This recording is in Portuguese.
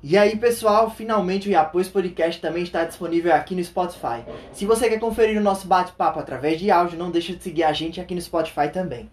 E aí, pessoal, finalmente o Iapôs Podcast também está disponível aqui no Spotify. Se você quer conferir o nosso bate-papo através de áudio, não deixe de seguir a gente aqui no Spotify também.